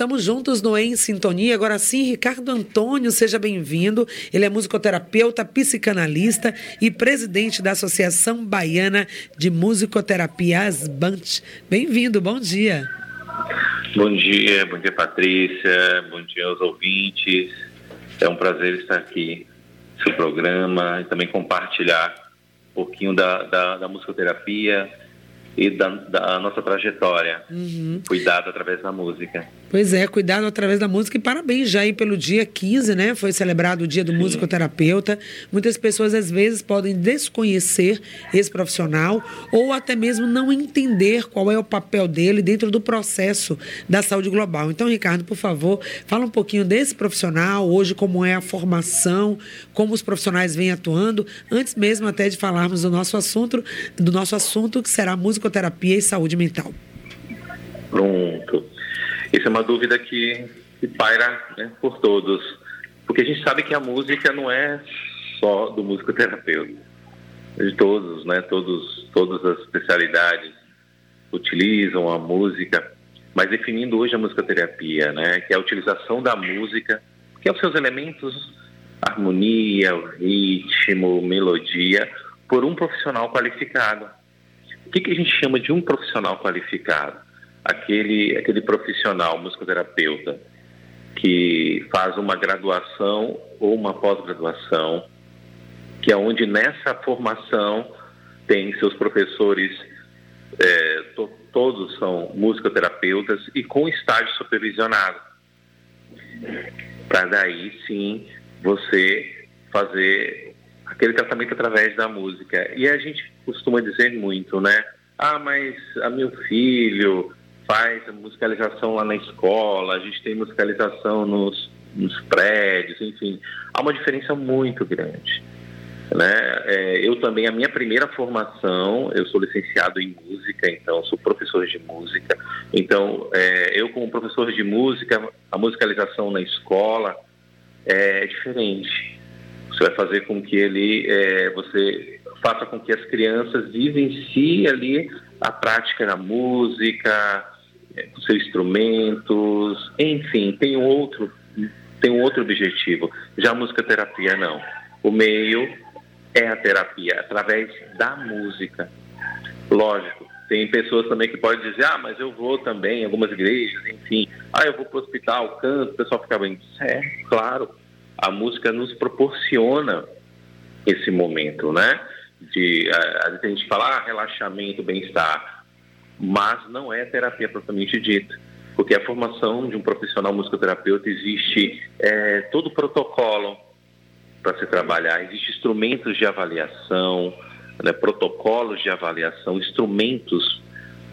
estamos juntos no Em Sintonia. Agora sim, Ricardo Antônio, seja bem-vindo. Ele é musicoterapeuta, psicanalista e presidente da Associação Baiana de Musicoterapia Asbant. Bem-vindo, bom dia. Bom dia, bom dia Patrícia, bom dia aos ouvintes. É um prazer estar aqui no seu programa e também compartilhar um pouquinho da, da, da musicoterapia e da, da nossa trajetória. Uhum. Cuidado através da música. Pois é, cuidado através da música e parabéns já aí pelo dia 15, né? Foi celebrado o dia do Sim. musicoterapeuta. Muitas pessoas às vezes podem desconhecer esse profissional ou até mesmo não entender qual é o papel dele dentro do processo da saúde global. Então, Ricardo, por favor, fala um pouquinho desse profissional, hoje como é a formação, como os profissionais vêm atuando, antes mesmo até de falarmos do nosso assunto, do nosso assunto que será musicoterapia e saúde mental. Pronto. Isso é uma dúvida que, que paira né, por todos, porque a gente sabe que a música não é só do musicoterapeuta, de todos, né? Todos, todas as especialidades utilizam a música, mas definindo hoje a musicoterapia, né? Que é a utilização da música, que é os seus elementos, harmonia, ritmo, melodia, por um profissional qualificado. O que, que a gente chama de um profissional qualificado? aquele, aquele profissional musicoterapeuta que faz uma graduação ou uma pós-graduação, que é onde nessa formação tem seus professores, é, to, todos são musicoterapeutas e com estágio supervisionado. Para daí sim você fazer aquele tratamento através da música. E a gente costuma dizer muito, né? Ah, mas a meu filho faz musicalização lá na escola, a gente tem musicalização nos, nos prédios, enfim, há uma diferença muito grande. Né? É, eu também, a minha primeira formação, eu sou licenciado em música, então sou professor de música. Então, é, eu como professor de música, a musicalização na escola é diferente. Vai fazer com que ele, é, você faça com que as crianças vivenciem ali a prática da música, é, os seus instrumentos, enfim, tem um outro, tem um outro objetivo. Já a música terapia não. O meio é a terapia através da música. Lógico, tem pessoas também que podem dizer, ah, mas eu vou também algumas igrejas, enfim, ah, eu vou para o hospital, canto, o pessoal fica bem. É, claro, a música nos proporciona esse momento, né? De, a, a gente fala, ah, relaxamento, bem-estar mas não é terapia propriamente dita, porque a formação de um profissional musicoterapeuta existe é, todo o protocolo para se trabalhar, existem instrumentos de avaliação, né, protocolos de avaliação, instrumentos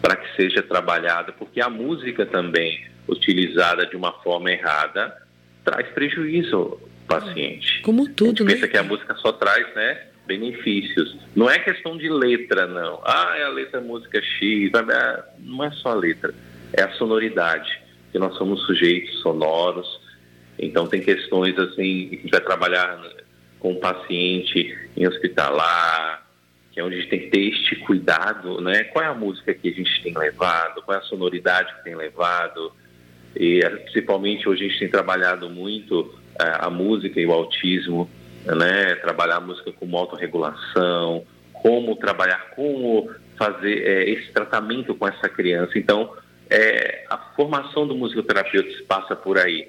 para que seja trabalhada, porque a música também utilizada de uma forma errada traz prejuízo paciente. Como tudo, a gente né? pensa que a música só traz, né, benefícios. Não é questão de letra, não. Ah, é a letra música X. Não é só a letra, é a sonoridade. Que nós somos sujeitos sonoros. Então tem questões assim, a gente vai trabalhar com o paciente em hospitalar, que é onde a gente tem que ter este cuidado, né? Qual é a música que a gente tem levado, qual é a sonoridade que tem levado. E principalmente hoje a gente tem trabalhado muito eh, a música e o autismo né? Trabalhar a música como autorregulação, como trabalhar, como fazer é, esse tratamento com essa criança. Então, é, a formação do musicoterapeuta passa por aí.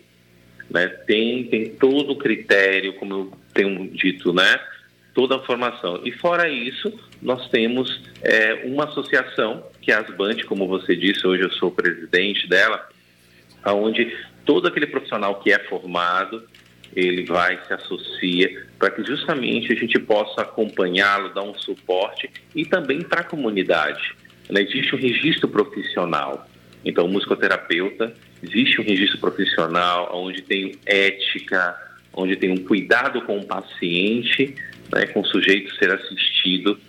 Né? Tem, tem todo o critério, como eu tenho dito, né? toda a formação. E fora isso, nós temos é, uma associação, que é a Asband, como você disse, hoje eu sou presidente dela, onde todo aquele profissional que é formado, ele vai se associa para que justamente a gente possa acompanhá-lo, dar um suporte e também para a comunidade. Né? Existe um registro profissional. Então, o musicoterapeuta, existe um registro profissional onde tem ética, onde tem um cuidado com o paciente, né, com o sujeito ser assistido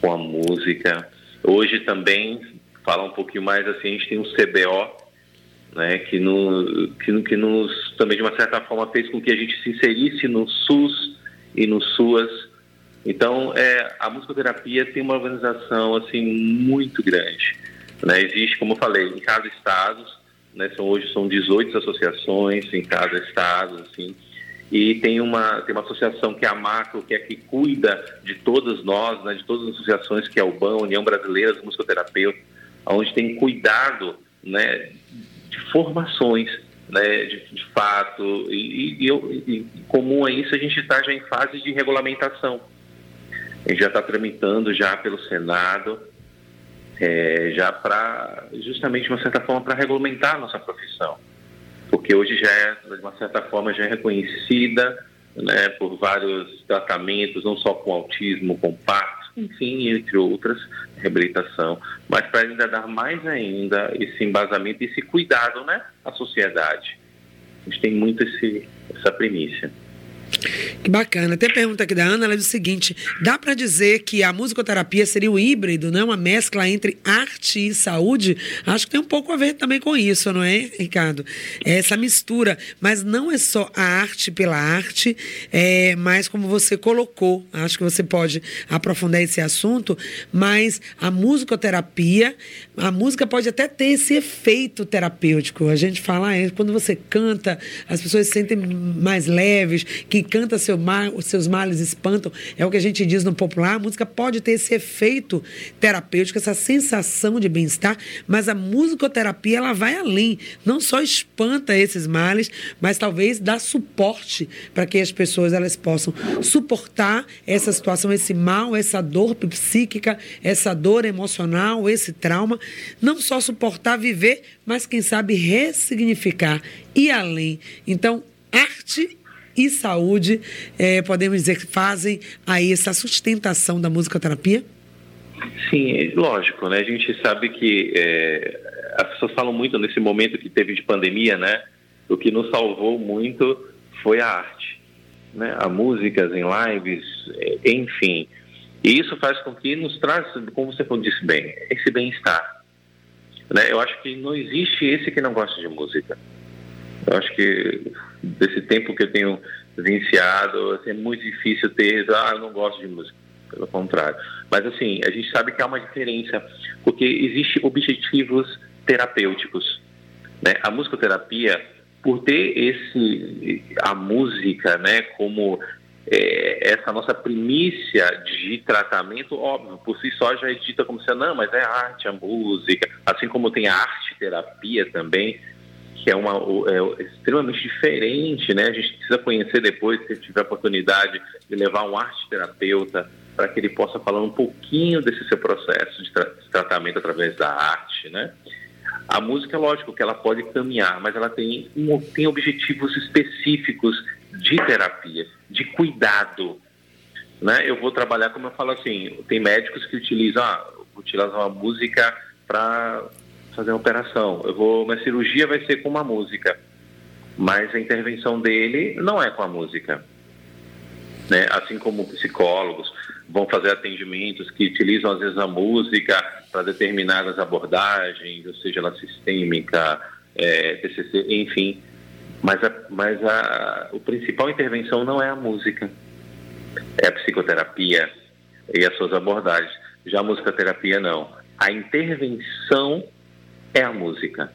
com a música. Hoje também, falar um pouquinho mais assim, a gente tem um CBO, né, que, no, que, que nos também de uma certa forma fez com que a gente se inserisse no SUS e no SUAS. Então, é, a musicoterapia tem uma organização assim muito grande. Né? Existe, como eu falei, em cada estado né? São, hoje são 18 associações em cada estado, assim, e tem uma, tem uma associação que é a Macro, que é que cuida de todas nós, né, de todas as associações, que é o BAN, União Brasileira dos Musicoterapeutas, onde tem cuidado né, de formações, né, de, de fato, e, e, e, e, comum a isso a gente está já em fase de regulamentação. A gente já está tramitando já pelo Senado, é, já para, justamente, de uma certa forma, para regulamentar a nossa profissão porque hoje já é, de uma certa forma, já é reconhecida né, por vários tratamentos, não só com autismo, com parto, enfim, entre outras, reabilitação, mas para ainda dar mais ainda esse embasamento, esse cuidado né, à sociedade. A gente tem muito esse, essa primícia. Que bacana. Tem pergunta aqui da Ana, ela diz o seguinte: dá para dizer que a musicoterapia seria o híbrido, né? uma mescla entre arte e saúde? Acho que tem um pouco a ver também com isso, não é, Ricardo? É essa mistura. Mas não é só a arte pela arte, é, mas como você colocou, acho que você pode aprofundar esse assunto, mas a musicoterapia, a música pode até ter esse efeito terapêutico. A gente fala, é, quando você canta, as pessoas se sentem mais leves, que canta seu os seus males espantam, é o que a gente diz no popular. A música pode ter esse efeito terapêutico, essa sensação de bem-estar, mas a musicoterapia ela vai além. Não só espanta esses males, mas talvez dá suporte para que as pessoas elas possam suportar essa situação, esse mal, essa dor psíquica, essa dor emocional, esse trauma. Não só suportar, viver, mas quem sabe ressignificar e além. Então, arte e saúde, é, podemos dizer que fazem aí essa sustentação da musicoterapia? Sim, lógico, né? A gente sabe que é, as pessoas falam muito nesse momento que teve de pandemia, né? O que nos salvou muito foi a arte, né? A músicas em lives, é, enfim. E isso faz com que nos traz, como você disse bem, esse bem-estar. Né? Eu acho que não existe esse que não gosta de música. Eu acho que desse tempo que eu tenho vivenciado, assim, é muito difícil ter, ah, eu não gosto de música. Pelo contrário. Mas, assim, a gente sabe que há uma diferença, porque existem objetivos terapêuticos. Né? A musicoterapia, por ter esse, a música né, como é, essa nossa primícia de tratamento, óbvio, por si só já é dita como se, não, mas é arte, a música, assim como tem a arte terapia também, que é, uma, é extremamente diferente, né? A gente precisa conhecer depois, se tiver oportunidade, de levar um arte terapeuta para que ele possa falar um pouquinho desse seu processo de, tra de tratamento através da arte, né? A música, lógico que ela pode caminhar, mas ela tem, um, tem objetivos específicos de terapia, de cuidado. Né? Eu vou trabalhar, como eu falo assim, tem médicos que utilizam, ah, utilizam a música para fazer uma operação. Eu vou, uma cirurgia vai ser com uma música, mas a intervenção dele não é com a música. Né? Assim como psicólogos vão fazer atendimentos que utilizam às vezes a música para determinadas abordagens, ou seja, ela sistêmica, é, TCC, enfim. Mas, a, mas a, a principal intervenção não é a música, é a psicoterapia e as suas abordagens. Já a musicoterapia não. A intervenção é a música.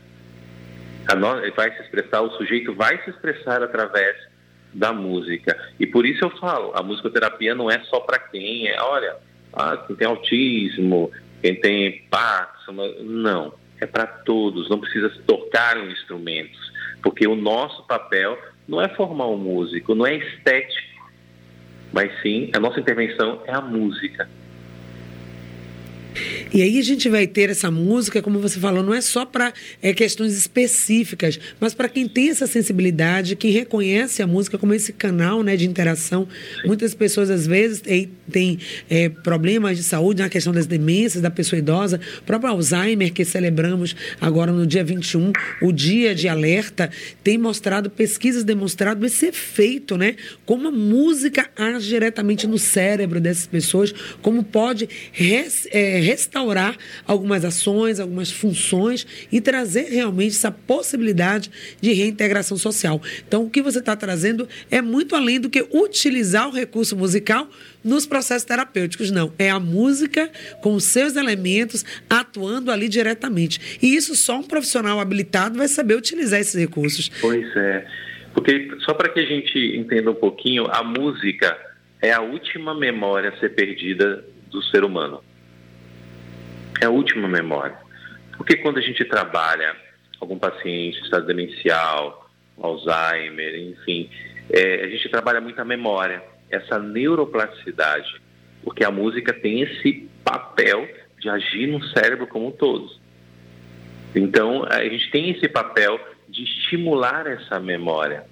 A no... vai se expressar, o sujeito vai se expressar através da música. E por isso eu falo, a musicoterapia não é só para quem é, olha, ah, quem tem autismo, quem tem Parkinson, não, é para todos, não precisa tocar em instrumentos, porque o nosso papel não é formar um músico, não é estético, mas sim, a nossa intervenção é a música. E aí a gente vai ter essa música, como você falou, não é só para é, questões específicas, mas para quem tem essa sensibilidade, quem reconhece a música como esse canal né, de interação. Muitas pessoas, às vezes, têm, é, problemas de saúde na questão das demências da pessoa idosa, o próprio Alzheimer, que celebramos agora no dia 21, o dia de alerta, tem mostrado, pesquisas demonstrado esse efeito, né? Como a música age diretamente no cérebro dessas pessoas, como pode res, é, restaurar algumas ações, algumas funções e trazer realmente essa possibilidade de reintegração social. Então, o que você está trazendo é muito além do que utilizar o recurso musical nos processos terapêuticos, não. É a música com os seus elementos atuando ali diretamente. E isso só um profissional habilitado vai saber utilizar esses recursos. Pois é. Porque, só para que a gente entenda um pouquinho, a música é a última memória a ser perdida do ser humano. É a última memória. Porque quando a gente trabalha algum paciente, estado demencial, Alzheimer, enfim, é, a gente trabalha muito a memória essa neuroplasticidade, porque a música tem esse papel de agir no cérebro como um todo. Então, a gente tem esse papel de estimular essa memória.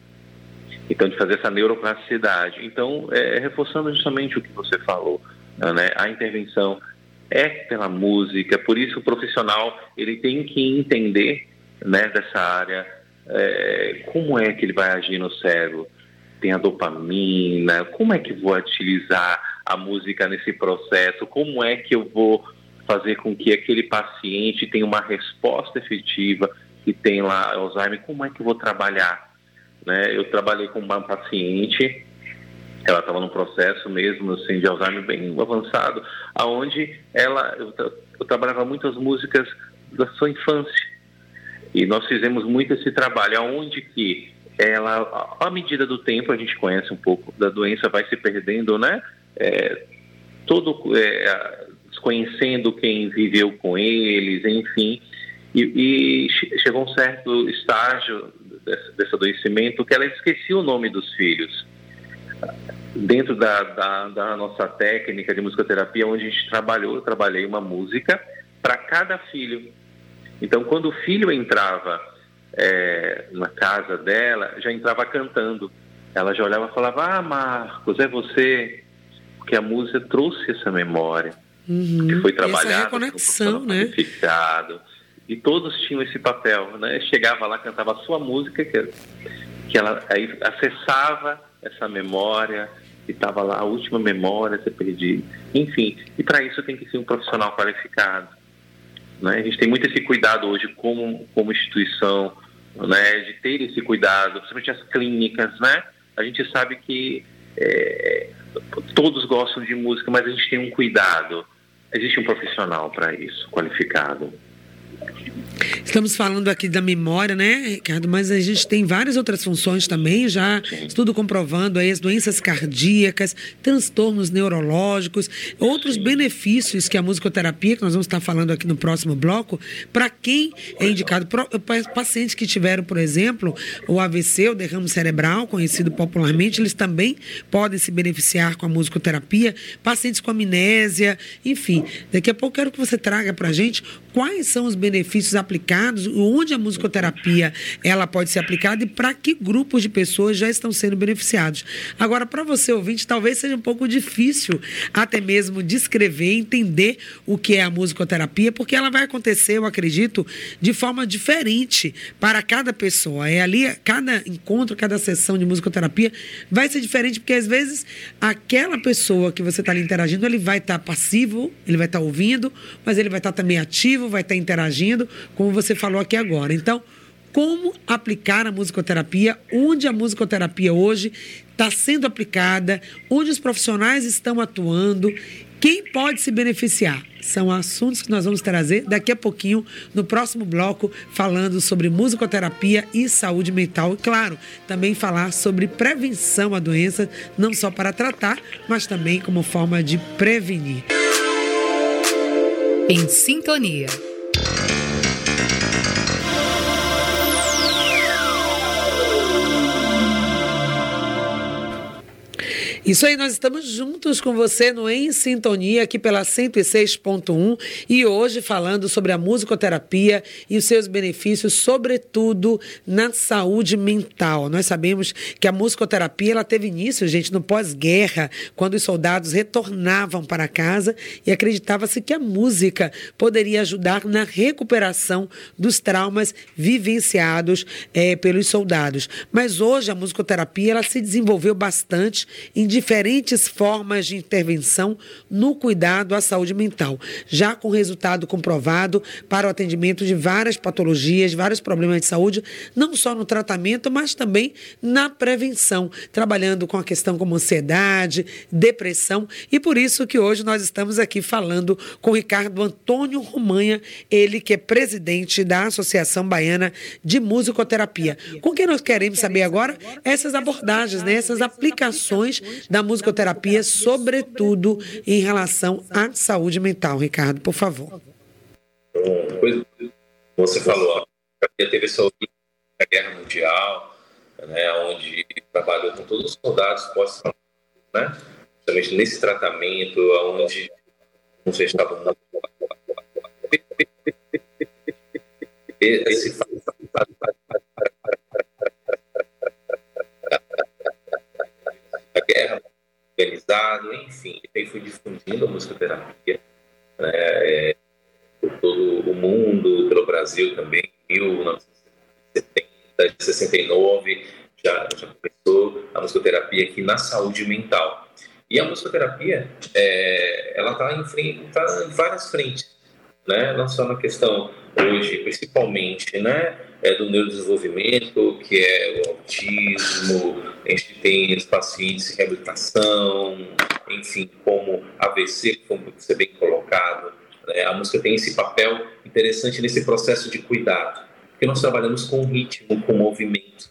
Então, de fazer essa neuroplasticidade. Então, é, reforçando justamente o que você falou, né? a intervenção é pela música, por isso o profissional ele tem que entender né, dessa área é, como é que ele vai agir no cérebro, tem a dopamina, como é que vou utilizar a música nesse processo, como é que eu vou fazer com que aquele paciente tenha uma resposta efetiva que tem lá Alzheimer, como é que eu vou trabalhar? Né? Eu trabalhei com uma paciente, ela estava num processo mesmo assim, de Alzheimer bem avançado, aonde ela, eu, eu trabalhava muitas músicas da sua infância, e nós fizemos muito esse trabalho, aonde que ela, à medida do tempo, a gente conhece um pouco da doença, vai se perdendo, né? É, todo é, desconhecendo quem viveu com eles, enfim. E, e chegou um certo estágio desse, desse, adoecimento que ela esquecia o nome dos filhos. Dentro da, da, da nossa técnica de musicoterapia, onde a gente trabalhou, eu trabalhei uma música para cada filho. Então, quando o filho entrava é, na casa dela, já entrava cantando. Ela já olhava e falava: Ah, Marcos, é você. Porque a música trouxe essa memória. Uhum. Que foi trabalhada. Essa reconexão, né? E todos tinham esse papel, né? Chegava lá, cantava a sua música, que, que ela aí acessava essa memória, e estava lá a última memória, você perdi. Enfim, e para isso tem que ser um profissional qualificado. Né? A gente tem muito esse cuidado hoje como, como instituição, né, de ter esse cuidado, principalmente as clínicas, né? A gente sabe que é, todos gostam de música, mas a gente tem um cuidado. Existe um profissional para isso, qualificado. Estamos falando aqui da memória, né, Ricardo? Mas a gente tem várias outras funções também, já estudo comprovando aí as doenças cardíacas, transtornos neurológicos, outros benefícios que a musicoterapia, que nós vamos estar falando aqui no próximo bloco, para quem é indicado, pacientes que tiveram, por exemplo, o AVC, o derrame cerebral, conhecido popularmente, eles também podem se beneficiar com a musicoterapia, pacientes com amnésia, enfim. Daqui a pouco quero que você traga para a gente quais são os benefícios aplicados, onde a musicoterapia ela pode ser aplicada e para que grupos de pessoas já estão sendo beneficiados. Agora, para você ouvinte, talvez seja um pouco difícil até mesmo descrever, entender o que é a musicoterapia, porque ela vai acontecer, eu acredito, de forma diferente para cada pessoa. É ali, cada encontro, cada sessão de musicoterapia vai ser diferente, porque às vezes aquela pessoa que você está ali interagindo, ele vai estar tá passivo, ele vai estar tá ouvindo, mas ele vai estar tá também ativo, vai estar interagindo, como você falou aqui agora. Então, como aplicar a musicoterapia, onde a musicoterapia hoje está sendo aplicada, onde os profissionais estão atuando, quem pode se beneficiar. São assuntos que nós vamos trazer daqui a pouquinho no próximo bloco, falando sobre musicoterapia e saúde mental. E, claro, também falar sobre prevenção à doença, não só para tratar, mas também como forma de prevenir. Em sintonia. Isso aí, nós estamos juntos com você no Em Sintonia, aqui pela 106.1 e hoje falando sobre a musicoterapia e os seus benefícios, sobretudo na saúde mental. Nós sabemos que a musicoterapia ela teve início, gente, no pós-guerra, quando os soldados retornavam para casa e acreditava-se que a música poderia ajudar na recuperação dos traumas vivenciados é, pelos soldados. Mas hoje a musicoterapia ela se desenvolveu bastante em diferentes formas de intervenção no cuidado à saúde mental, já com resultado comprovado para o atendimento de várias patologias, vários problemas de saúde, não só no tratamento, mas também na prevenção, trabalhando com a questão como ansiedade, depressão, e por isso que hoje nós estamos aqui falando com Ricardo Antônio Romanha, ele que é presidente da Associação Baiana de Musicoterapia. Com quem nós queremos saber agora essas abordagens, né, essas aplicações da musicoterapia, sobretudo em relação à saúde mental. Ricardo, por favor. Você falou, teve essa a Guerra Mundial, né, onde trabalhou com todos os soldados pós né, justamente nesse tratamento, onde se estava esse guerra organizada, enfim, e aí foi difundindo a musicoterapia né, por todo o mundo, pelo Brasil também, em 1970, 69, já, já começou a musicoterapia aqui na saúde mental. E a musicoterapia, é, ela está em, tá em várias frentes, né? não só na questão hoje, principalmente, né, é do neurodesenvolvimento, que é o autismo, a gente tem os pacientes de reabilitação, enfim, como AVC, como você bem colocado. Né? A música tem esse papel interessante nesse processo de cuidado, porque nós trabalhamos com ritmo, com movimento.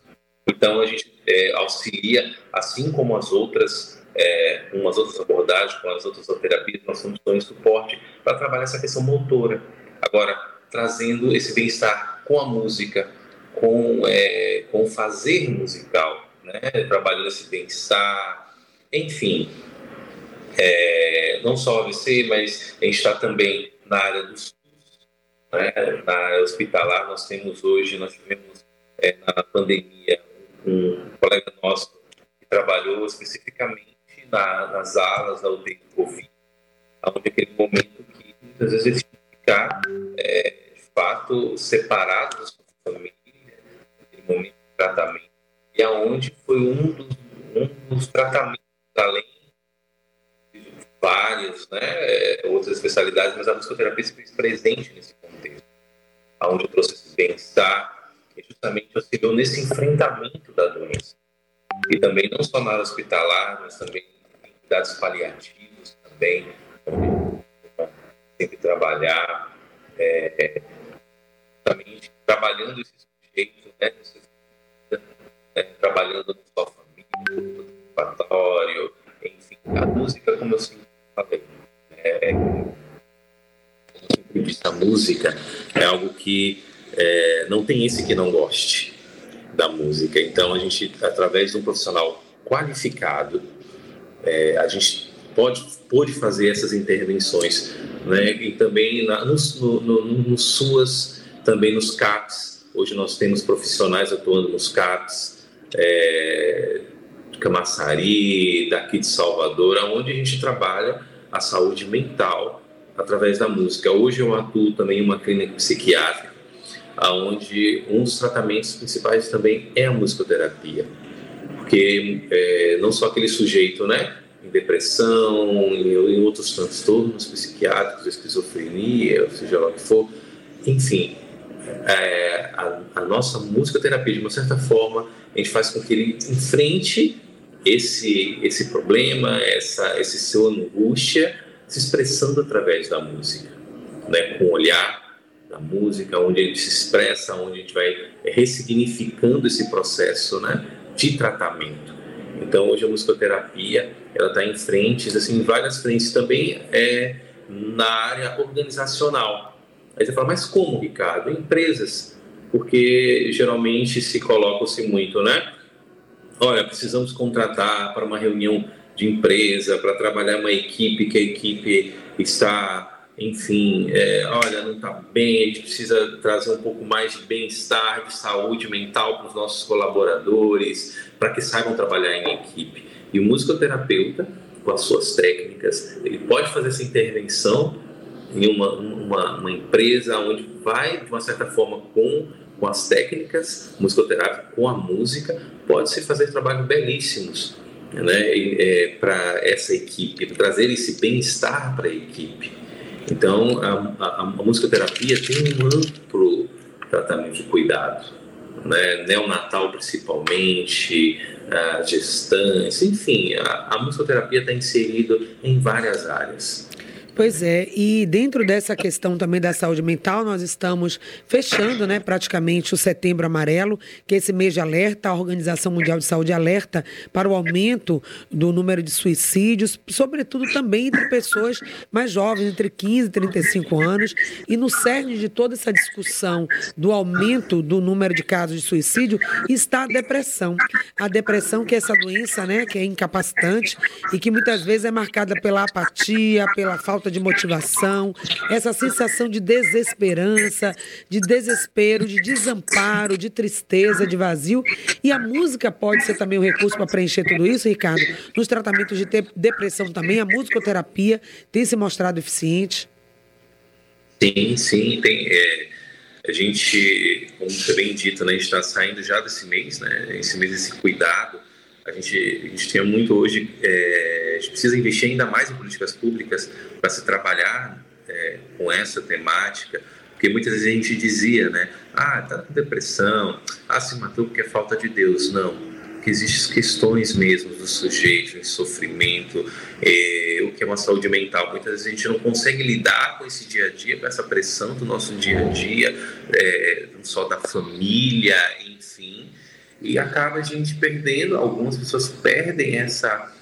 Então, a gente é, auxilia, assim como as outras, é, com as outras abordagens, com as outras terapias, nós estamos dando suporte para trabalhar essa questão motora. Agora, trazendo esse bem-estar com a música, com, é, com o fazer musical, né? trabalhando esse bem-estar, enfim. É, não só AVC, mas a gente está também na área do né? na área hospitalar. Nós temos hoje, nós tivemos é, na pandemia um colega nosso que trabalhou especificamente na, nas alas da UTI Covid, onde aquele momento que muitas vezes fato separados da família, naquele momento de tratamento, e aonde foi um dos, um dos tratamentos, além de vários, né, é, outras especialidades, mas a musicoterapia se fez presente nesse contexto, aonde o processo de bem-estar e justamente auxiliou nesse enfrentamento da doença. E também não só na área hospitalar, mas também em cuidados paliativos também, que é, não tem esse que não goste da música. Então, a gente, através de um profissional qualificado, é, a gente pode, pode fazer essas intervenções, né? E também na, nos, no, no, nos SUAS, também nos CAPs. Hoje nós temos profissionais atuando nos CAPs, é, Camaçari, daqui de Salvador, onde a gente trabalha a saúde mental através da música. Hoje eu atuo também em uma clínica psiquiátrica, onde um dos tratamentos principais também é a musicoterapia. Porque é, não só aquele sujeito, né, em depressão, em, em outros transtornos psiquiátricos, esquizofrenia, seja lá o que for, enfim, é, a, a, nossa musicoterapia, de uma certa forma, a gente faz com que ele enfrente esse, esse problema, essa, esse seu angústia, se expressando através da música, né? com o olhar da música, onde ele se expressa, onde a gente vai ressignificando esse processo né? de tratamento. Então, hoje a musicoterapia ela está em frentes, assim, em várias frentes também é na área organizacional. Aí você fala, mas como, Ricardo? Empresas, porque geralmente se coloca-se muito, né? Olha, precisamos contratar para uma reunião de empresa, para trabalhar uma equipe que a equipe está, enfim, é, olha, não está bem, a gente precisa trazer um pouco mais de bem-estar, de saúde mental para os nossos colaboradores, para que saibam trabalhar em equipe. E o musicoterapeuta, com as suas técnicas, ele pode fazer essa intervenção em uma, uma, uma empresa onde vai, de uma certa forma, com, com as técnicas musicoterápicas, com a música, pode-se fazer trabalhos belíssimos né, é, para essa equipe, trazer esse bem-estar para a equipe. Então, a, a, a, musicoterapia tem um amplo tratamento de cuidado, né, neonatal principalmente, a gestantes, enfim, a, a musicoterapia está inserida em várias áreas. Pois é, e dentro dessa questão também da saúde mental, nós estamos fechando, né, praticamente o Setembro Amarelo, que é esse mês de alerta, a Organização Mundial de Saúde alerta para o aumento do número de suicídios, sobretudo também entre pessoas mais jovens, entre 15 e 35 anos, e no cerne de toda essa discussão do aumento do número de casos de suicídio está a depressão. A depressão que é essa doença, né, que é incapacitante e que muitas vezes é marcada pela apatia, pela falta falta de motivação, essa sensação de desesperança, de desespero, de desamparo, de tristeza, de vazio. E a música pode ser também um recurso para preencher tudo isso, Ricardo. Nos tratamentos de depressão também, a musicoterapia tem se mostrado eficiente. Sim, sim, tem. É, a gente, como foi bem dito, né, está saindo já desse mês, né? Esse mês, esse cuidado a gente, a gente tem muito hoje, é, a gente precisa investir ainda mais em políticas públicas para se trabalhar é, com essa temática, porque muitas vezes a gente dizia, né, ah, tá com depressão, ah, se matou porque é falta de Deus. Não, porque existem questões mesmo do sujeito, em sofrimento, é, o que é uma saúde mental. Muitas vezes a gente não consegue lidar com esse dia a dia, com essa pressão do nosso dia a dia, é, não só da família, enfim, e acaba a gente perdendo, algumas pessoas perdem essa,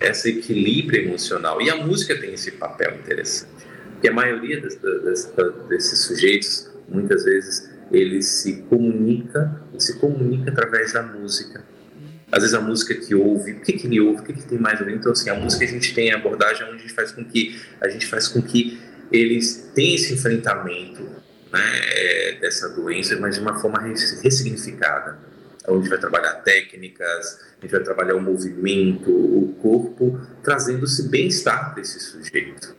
esse equilíbrio emocional. E a música tem esse papel interessante, porque a maioria das, das, desses sujeitos, muitas vezes, ele se comunica, se comunica através da música. Às vezes a música que ouve, o que, que ele ouve, o que, que tem mais ver. Então, assim, a música a gente tem a abordagem onde a gente faz com que, a gente faz com que eles tenham esse enfrentamento né, é, dessa doença, mas de uma forma ressignificada onde a gente vai trabalhar técnicas, a gente vai trabalhar o movimento, o corpo, trazendo-se bem-estar para esse sujeito.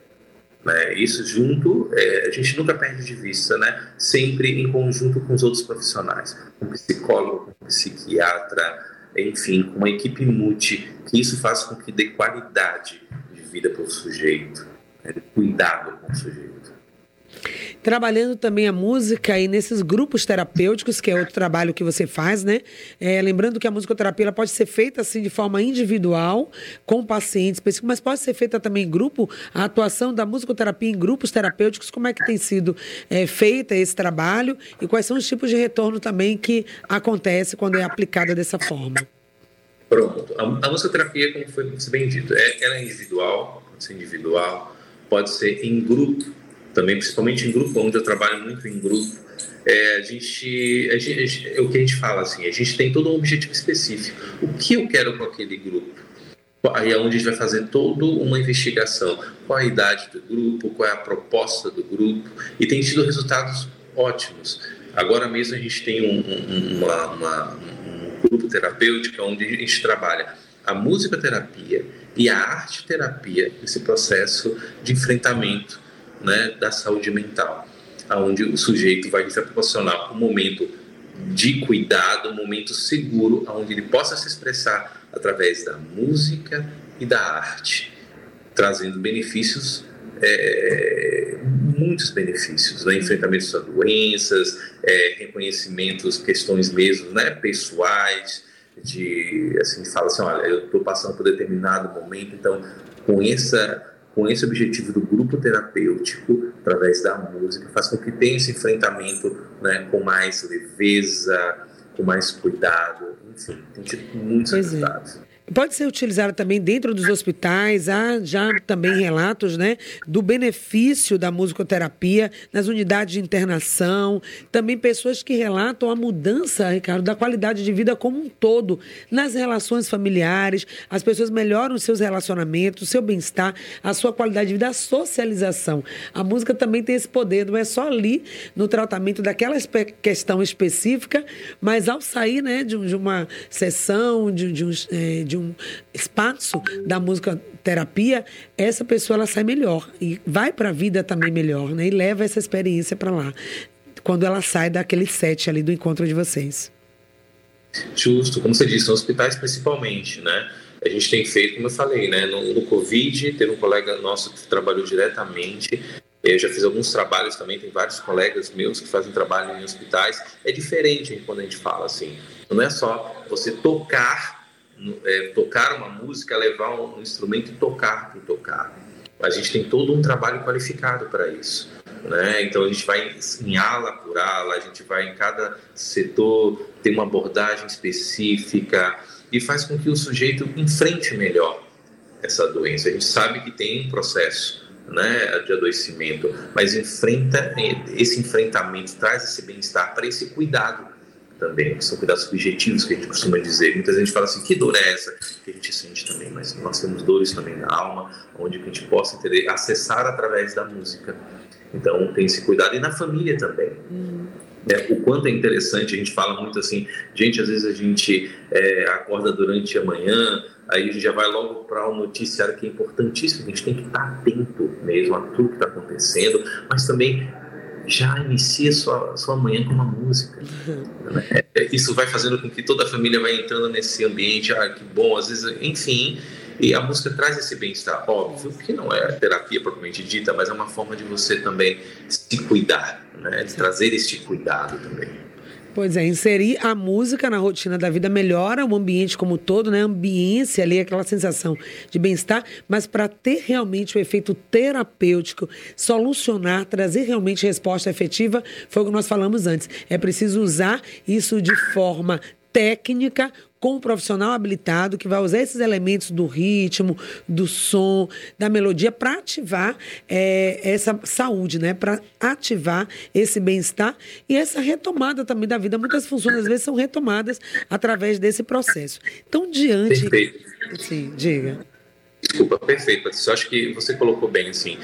Né? Isso junto, é, a gente nunca perde de vista, né? sempre em conjunto com os outros profissionais, com psicólogo, com psiquiatra, enfim, com uma equipe multi, que isso faz com que dê qualidade de vida para o sujeito, né? cuidado com o sujeito trabalhando também a música aí nesses grupos terapêuticos, que é outro trabalho que você faz, né? É, lembrando que a musicoterapia pode ser feita assim de forma individual, com pacientes específicos, mas pode ser feita também em grupo. A atuação da musicoterapia em grupos terapêuticos, como é que tem sido é, feita esse trabalho e quais são os tipos de retorno também que acontece quando é aplicada dessa forma? Pronto. A, a musicoterapia, como foi bem dito, é, ela é individual, pode ser individual, pode ser em grupo também, principalmente em grupo, onde eu trabalho muito em grupo, é, a, gente, a gente, é o que a gente fala assim, a gente tem todo um objetivo específico. O que eu quero com aquele grupo? Aí é onde a gente vai fazer toda uma investigação. Qual a idade do grupo, qual é a proposta do grupo, e tem tido resultados ótimos. Agora mesmo a gente tem um, um, uma, uma, um grupo terapêutico onde a gente trabalha a musicoterapia e a arte terapia, esse processo de enfrentamento né, da saúde mental, aonde o sujeito vai proporcionar um momento de cuidado, um momento seguro, onde ele possa se expressar através da música e da arte, trazendo benefícios, é, muitos benefícios, né? enfrentamento a doenças, é, reconhecimentos, questões mesmo, né, pessoais, de assim fala assim, olha, eu estou passando por determinado momento, então com essa com esse objetivo do grupo terapêutico, através da música, faz com que tenha esse enfrentamento né, com mais leveza, com mais cuidado, enfim, tem tido muitos pois é. resultados. É. Pode ser utilizado também dentro dos hospitais. Há já também relatos né, do benefício da musicoterapia nas unidades de internação. Também pessoas que relatam a mudança, Ricardo, da qualidade de vida como um todo nas relações familiares. As pessoas melhoram os seus relacionamentos, o seu bem-estar, a sua qualidade de vida, a socialização. A música também tem esse poder, não é só ali no tratamento daquela questão específica, mas ao sair né, de, uma sessão, de, de, um, é, de de um espaço da música terapia, essa pessoa ela sai melhor e vai para a vida também melhor, né? E leva essa experiência para lá quando ela sai daquele set ali do encontro de vocês. Justo, como você disse, hospitais principalmente, né? a gente tem feito, como eu falei, né? No, no Covid, teve um colega nosso que trabalhou diretamente. Eu já fiz alguns trabalhos também, tem vários colegas meus que fazem trabalho em hospitais. É diferente quando a gente fala assim. Não é só você tocar, é, tocar uma música, levar um instrumento e tocar por tocar. A gente tem todo um trabalho qualificado para isso. Né? Então a gente vai em ala por ala, a gente vai em cada setor, tem uma abordagem específica e faz com que o sujeito enfrente melhor essa doença. A gente sabe que tem um processo né, de adoecimento, mas enfrenta esse enfrentamento, traz esse bem-estar para esse cuidado também, que são cuidados subjetivos que a gente costuma dizer. Muitas vezes a gente fala assim, que dor é essa? Que a gente sente também, mas nós temos dores também na alma, onde a gente possa entender, acessar através da música. Então tem esse cuidado e na família também. Uhum. É, o quanto é interessante, a gente fala muito assim, gente, às vezes a gente é, acorda durante a manhã, aí a gente já vai logo para um noticiário que é importantíssimo, a gente tem que estar atento mesmo a tudo que está acontecendo, mas também já inicia sua, sua manhã com uma música. Uhum. Né? Isso vai fazendo com que toda a família vai entrando nesse ambiente, ah, que bom, às vezes, enfim, e a música traz esse bem-estar, óbvio, que não é terapia propriamente dita, mas é uma forma de você também se cuidar, né? de trazer este cuidado também. Pois é, inserir a música na rotina da vida melhora o ambiente como um todo, né? A ambiência ali, aquela sensação de bem-estar, mas para ter realmente o efeito terapêutico, solucionar, trazer realmente resposta efetiva, foi o que nós falamos antes. É preciso usar isso de forma técnica, com um profissional habilitado que vai usar esses elementos do ritmo, do som, da melodia para ativar é, essa saúde, né? Para ativar esse bem-estar e essa retomada também da vida. Muitas funções às vezes são retomadas através desse processo. Então, diante. Perfeito. Sim, diga. Desculpa, perfeito. Eu acho que você colocou bem assim.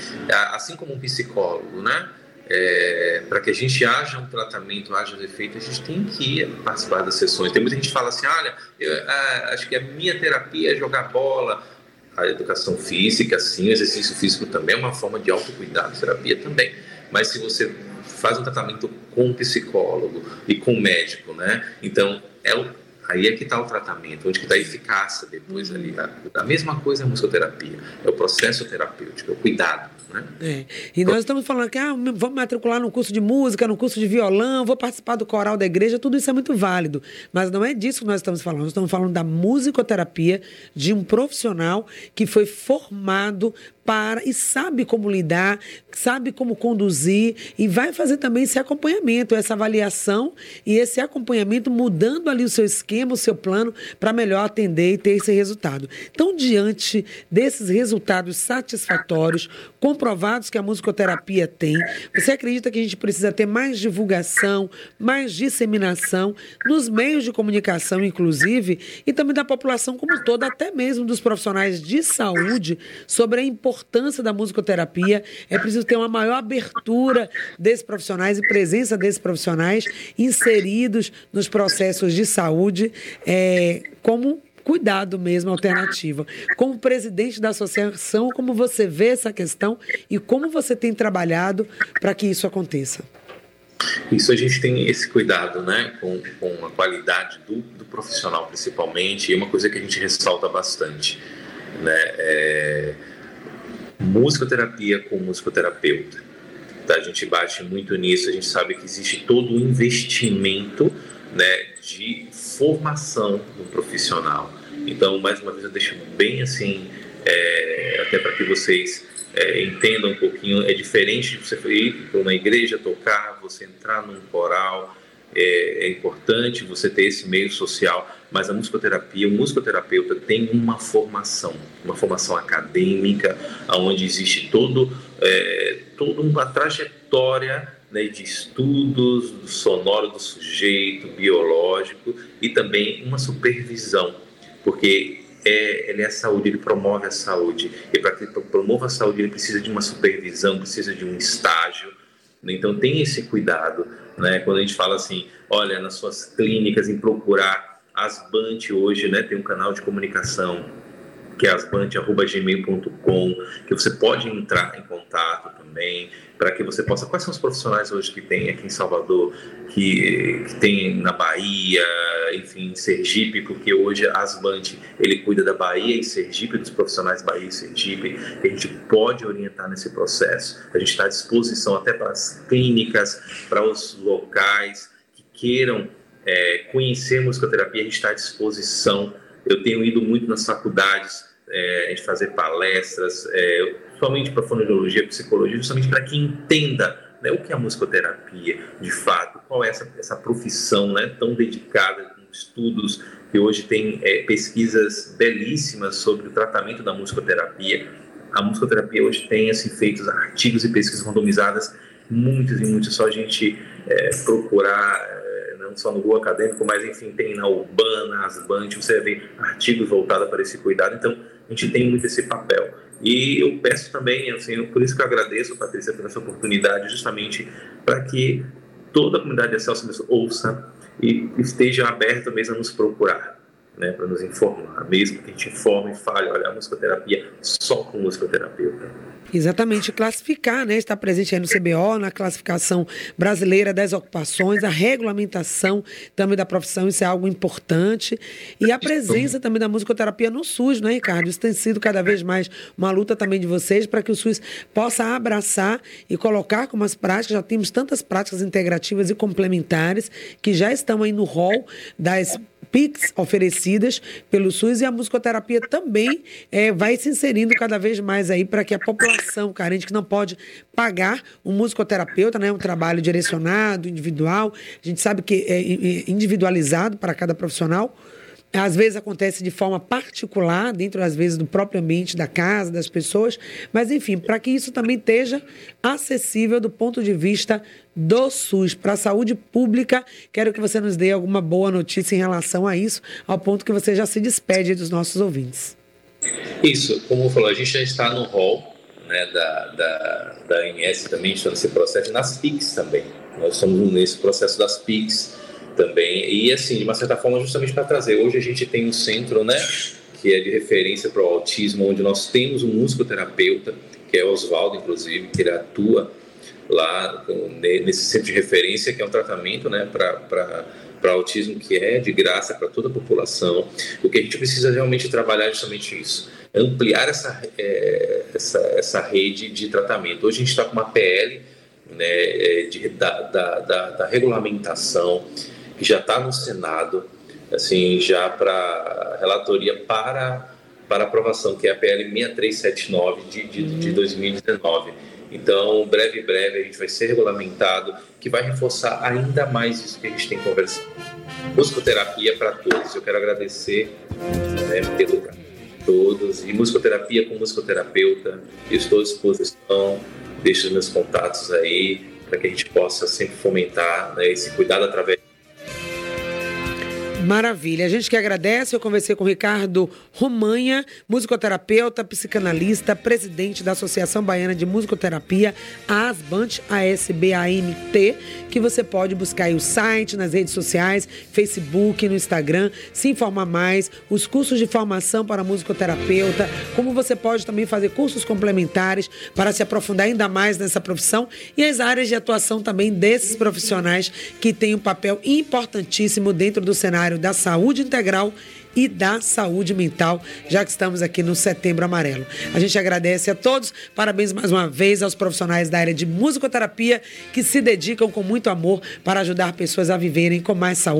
Assim como um psicólogo, né? É, para que a gente haja um tratamento, haja um efeito, a gente tem que participar das sessões. Tem muita gente que fala assim, olha, eu, ah, acho que a minha terapia é jogar bola. A educação física, sim, o exercício físico também é uma forma de autocuidado, terapia também. Mas se você faz um tratamento com psicólogo e com médico, né? Então, é o Aí é que está o tratamento, onde está a eficácia depois ali. A, a, mesma coisa é a musicoterapia, é o processo terapêutico, é o cuidado. Né? É. E nós estamos falando que ah, vamos matricular no curso de música, no curso de violão, vou participar do coral da igreja, tudo isso é muito válido. Mas não é disso que nós estamos falando. Nós estamos falando da musicoterapia de um profissional que foi formado para e sabe como lidar, sabe como conduzir e vai fazer também esse acompanhamento, essa avaliação e esse acompanhamento mudando ali o seu esquema, o seu plano para melhor atender e ter esse resultado. Então, diante desses resultados satisfatórios, comprovados que a musicoterapia tem, você acredita que a gente precisa ter mais divulgação, mais disseminação nos meios de comunicação, inclusive, e também da população como toda, até mesmo dos profissionais de saúde, sobre a importância da musicoterapia, é preciso ter uma maior abertura desses profissionais e presença desses profissionais inseridos nos processos de saúde é, como cuidado mesmo alternativo. Como presidente da associação, como você vê essa questão e como você tem trabalhado para que isso aconteça? Isso a gente tem esse cuidado, né, com, com a qualidade do, do profissional principalmente, e uma coisa que a gente ressalta bastante, né, é musicoterapia com musicoterapeuta. Tá? A gente bate muito nisso, a gente sabe que existe todo um investimento né, de formação do profissional. Então, mais uma vez, eu deixo bem assim, é, até para que vocês é, entendam um pouquinho, é diferente de você ir para uma igreja tocar, você entrar num coral, é, é, importante você ter esse meio social, mas a musicoterapia, o musicoterapeuta tem uma formação, uma formação acadêmica, onde existe todo, é, toda uma trajetória né, de estudos do sonoro do sujeito, biológico e também uma supervisão, porque é, ele é a saúde, ele promove a saúde. E para que promova a saúde, ele precisa de uma supervisão, precisa de um estágio. Né? Então, tem esse cuidado né? Quando a gente fala assim, olha, nas suas clínicas, em procurar Asbant hoje, né? Tem um canal de comunicação que é asbante.gmail.com, que você pode entrar em contato também para que você possa. Quais são os profissionais hoje que tem aqui em Salvador, que, que tem na Bahia, enfim, em Sergipe, porque hoje a ele cuida da Bahia e Sergipe, dos profissionais Bahia e Sergipe, que a gente pode orientar nesse processo. A gente está à disposição até para as clínicas, para os locais que queiram é, conhecer musicoterapia, a gente está à disposição. Eu tenho ido muito nas faculdades, é, gente fazer palestras, é, somente para fonoaudiologia, psicologia, justamente para que entenda né, o que é a musicoterapia, de fato, qual é essa, essa profissão né, tão dedicada, com estudos que hoje tem é, pesquisas belíssimas sobre o tratamento da musicoterapia. A musicoterapia hoje tem assim, feitos artigos e pesquisas randomizadas, muitos e muitos, só a gente é, procurar é, não só no Google Acadêmico, mas enfim, tem na Urbana, Asband, você vê artigos voltados para esse cuidado, então a gente tem muito esse papel. E eu peço também, assim, por isso que eu agradeço, Patrícia, por essa oportunidade, justamente para que toda a comunidade de Celso ouça e esteja aberta mesmo a nos procurar, né, para nos informar, mesmo que a gente informe e fale, olha, a musicoterapia só com musicoterapeuta. Exatamente, classificar, né? Está presente aí no CBO, na classificação brasileira das ocupações, a regulamentação também da profissão, isso é algo importante. E a presença também da musicoterapia no SUS, né, Ricardo? Isso tem sido cada vez mais uma luta também de vocês para que o SUS possa abraçar e colocar como as práticas, já temos tantas práticas integrativas e complementares que já estão aí no rol das PICs oferecidas pelo SUS e a musicoterapia também é, vai se inserindo cada vez mais aí para que a população carente que não pode pagar um musicoterapeuta, né, um trabalho direcionado, individual, a gente sabe que é individualizado para cada profissional, às vezes acontece de forma particular, dentro às vezes do próprio ambiente da casa, das pessoas, mas enfim, para que isso também esteja acessível do ponto de vista do SUS para a saúde pública. Quero que você nos dê alguma boa notícia em relação a isso, ao ponto que você já se despede dos nossos ouvintes. Isso, como falou, a gente já está no hall né, da, da, da ANS também, está nesse processo, nas PICs também. Nós estamos nesse processo das PICs também. E assim, de uma certa forma, justamente para trazer. Hoje a gente tem um centro, né, que é de referência para o autismo, onde nós temos um musicoterapeuta, que é Oswaldo, inclusive, que ele atua lá nesse centro de referência, que é um tratamento, né, para para autismo que é de graça para toda a população. O que a gente precisa realmente trabalhar é justamente isso, ampliar essa, é, essa, essa rede de tratamento. Hoje a gente está com uma PL né, é, de, da, da, da, da regulamentação que já está no Senado, assim, já para relatoria para, para aprovação, que é a PL 6379 de, de, de 2019. Então, breve, breve, a gente vai ser regulamentado, que vai reforçar ainda mais isso que a gente tem conversado. Musicoterapia para todos. Eu quero agradecer né, pelo todos. E musicoterapia com musicoterapeuta. Eu estou à disposição. Deixo os meus contatos aí para que a gente possa sempre fomentar né, esse cuidado através Maravilha. A gente que agradece. Eu conversei com o Ricardo Romanha, musicoterapeuta, psicanalista, presidente da Associação Baiana de Musicoterapia, ASBANT, ASBAMT, que você pode buscar aí o site, nas redes sociais, Facebook, no Instagram, se informar mais, os cursos de formação para musicoterapeuta, como você pode também fazer cursos complementares para se aprofundar ainda mais nessa profissão e as áreas de atuação também desses profissionais que têm um papel importantíssimo dentro do cenário da saúde integral e da saúde mental, já que estamos aqui no Setembro Amarelo. A gente agradece a todos, parabéns mais uma vez aos profissionais da área de musicoterapia que se dedicam com muito amor para ajudar pessoas a viverem com mais saúde.